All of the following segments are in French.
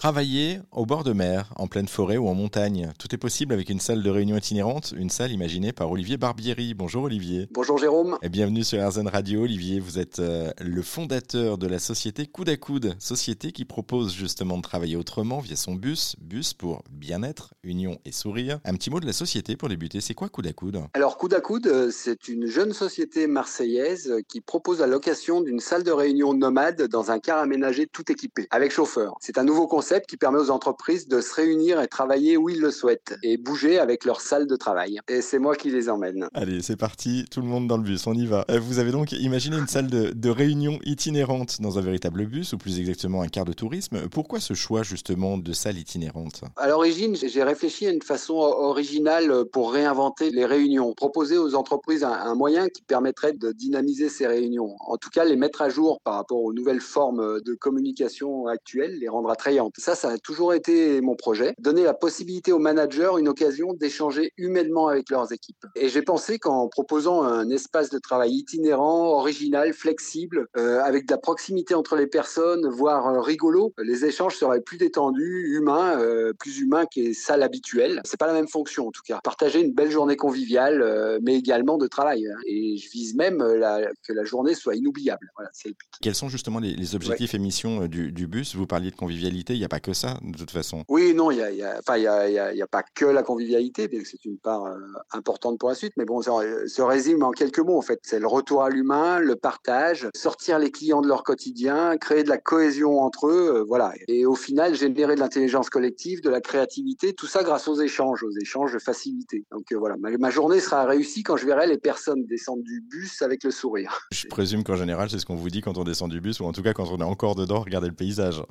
Travailler au bord de mer, en pleine forêt ou en montagne, tout est possible avec une salle de réunion itinérante, une salle imaginée par Olivier Barbieri. Bonjour Olivier. Bonjour Jérôme. Et bienvenue sur RZN Radio. Olivier, vous êtes euh, le fondateur de la société Coude à Coude, société qui propose justement de travailler autrement via son bus, bus pour bien-être, union et sourire. Un petit mot de la société pour débuter, c'est quoi Coude à Coude? Alors Coude à Coude, euh, c'est une jeune société marseillaise qui propose la location d'une salle de réunion nomade dans un car aménagé tout équipé, avec chauffeur. C'est un nouveau concept qui permet aux entreprises de se réunir et travailler où ils le souhaitent et bouger avec leur salle de travail. Et c'est moi qui les emmène. Allez, c'est parti, tout le monde dans le bus, on y va. Euh, vous avez donc imaginé une salle de, réunion itinérante dans un véritable bus, ou plus exactement un quart de tourisme. Pourquoi ce choix justement de salle itinérante? À l'origine, j'ai réfléchi à une façon originale pour réinventer les réunions, proposer aux entreprises un, un moyen qui permettrait de dynamiser ces réunions. En tout cas, les mettre à jour par rapport aux nouvelles formes de communication actuelles, les rendre attrayantes. Ça, ça a toujours été mon projet. Donner la possibilité aux managers une occasion d'échanger humainement avec leurs équipes. Et j'ai pensé qu'en proposant un espace de travail itinérant, original, flexible, euh, avec de la proximité entre les personnes, voire euh, rigolo, les échanges seraient plus détendus, humains, euh, plus humains que salles habituelles. C'est pas la même fonction en tout cas. Partager une belle journée conviviale, euh, mais également de travail. Hein. Et je vise même la, que la journée soit inoubliable. Voilà, c'est le but. Quels sont justement les, les objectifs ouais. et missions du, du bus? Vous parliez de convivialité. Il y a pas que ça, de toute façon. Oui, non, il n'y a, y a, enfin, y a, y a, pas que la convivialité, bien que c'est une part euh, importante pour la suite, mais bon, ça se résume en quelques mots, en fait. C'est le retour à l'humain, le partage, sortir les clients de leur quotidien, créer de la cohésion entre eux, euh, voilà. Et au final, générer de l'intelligence collective, de la créativité, tout ça grâce aux échanges, aux échanges de facilité. Donc euh, voilà, ma, ma, journée sera réussie quand je verrai les personnes descendre du bus avec le sourire. Je présume qu'en général, c'est ce qu'on vous dit quand on descend du bus, ou en tout cas quand on est encore dedans, regardez le paysage.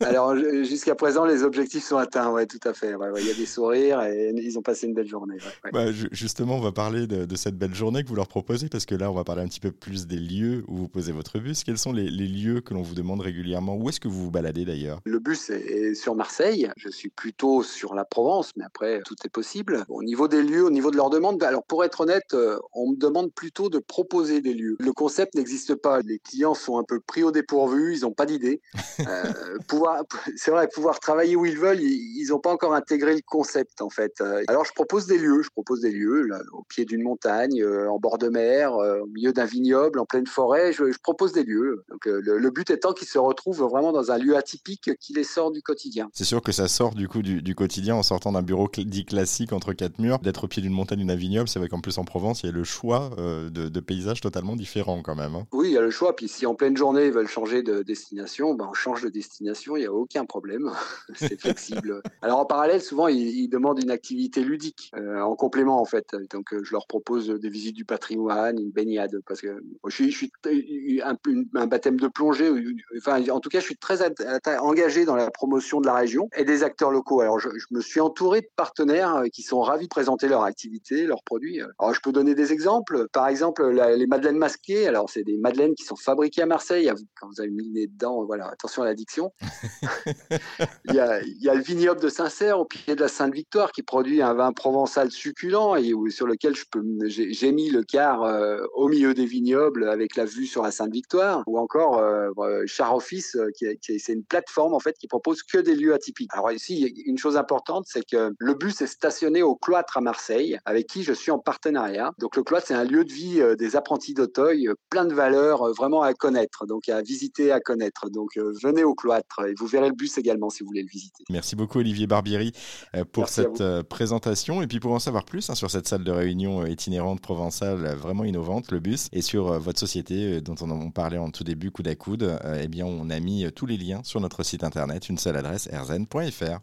Alors, jusqu'à présent, les objectifs sont atteints, ouais, tout à fait. Ouais, ouais, il y a des sourires et ils ont passé une belle journée. Ouais, bah, justement, on va parler de, de, cette belle journée que vous leur proposez, parce que là, on va parler un petit peu plus des lieux où vous posez votre bus. Quels sont les, les lieux que l'on vous demande régulièrement? Où est-ce que vous vous baladez d'ailleurs? Le bus est sur Marseille. Je suis plutôt sur la Provence, mais après, tout est possible. Au niveau des lieux, au niveau de leurs demandes, alors pour être honnête, euh, on me demande plutôt de proposer des lieux. Le concept n'existe pas. Les clients sont un peu pris au dépourvu, ils n'ont pas d'idée. euh, pouvoir, c'est vrai, pouvoir travailler où ils veulent, ils n'ont pas encore intégré le concept en fait. Alors je propose des lieux, je propose des lieux là, au pied d'une montagne, euh, en bord de mer, euh, au milieu d'un vignoble, en pleine forêt. Je, je propose des lieux. Donc euh, le, le, but étant qu'ils se retrouvent vraiment dans un lieu atypique qui les sort du quotidien. C'est sûr que ça sort du coup du, du quotidien en sortant d'un bureau dit classique entre quatre murs, d'être au pied d'une montagne ou d'un vignoble. C'est vrai qu'en plus en Provence, il y a le choix de, de paysages totalement différents quand même. Hein. Oui, il y a le choix. Puis si en pleine journée ils veulent changer de destination, ben on change de destination, il n'y a aucun problème. c'est flexible. Alors en parallèle, souvent ils, demandent une activité ludique euh, en complément en fait. Donc euh, je leur propose des visites du patrimoine, une baignade parce que je suis, suis un, baptême de plongée. Enfin, en tout cas, je suis très engagé dans la promotion de la région et des acteurs locaux. Alors je, me suis entouré de partenaires euh, qui sont ravis de présenter leur activité, leurs produits. Alors je peux donner des exemples. Par exemple, les madeleines masquées. Alors c'est des madeleines qui sont fabriquées à Marseille. Quand vous avez mis le nez dedans, voilà, attention à l'addiction. il, y a, le vignoble de Saint-Cerf au pied de la Sainte-Victoire qui produit un vin provençal succulent et sur lequel j'ai mis le car euh, au milieu des vignobles avec la vue sur la Sainte-Victoire ou encore euh, Char Office euh, qui, c'est une plateforme en fait qui propose que des lieux atypiques. Alors ici une chose importante c'est que le bus est stationné au cloître à Marseille avec qui je suis en partenariat. Donc le cloître c'est un lieu de vie euh, des apprentis d'Auteuil, euh, plein de valeurs euh, vraiment à connaître, donc à visiter, à connaître. Donc venez au cloître et vous verrez le bus également si vous voulez le visiter. Merci beaucoup Olivier Barbieri pour Merci cette présentation et puis pour en savoir plus hein, sur cette salle de réunion itinérante provençale vraiment innovante, le bus, et sur votre société dont on en parlait en tout début, coude à coude, eh bien on a mis tous les liens sur notre site internet, une seule adresse, rzn.fr.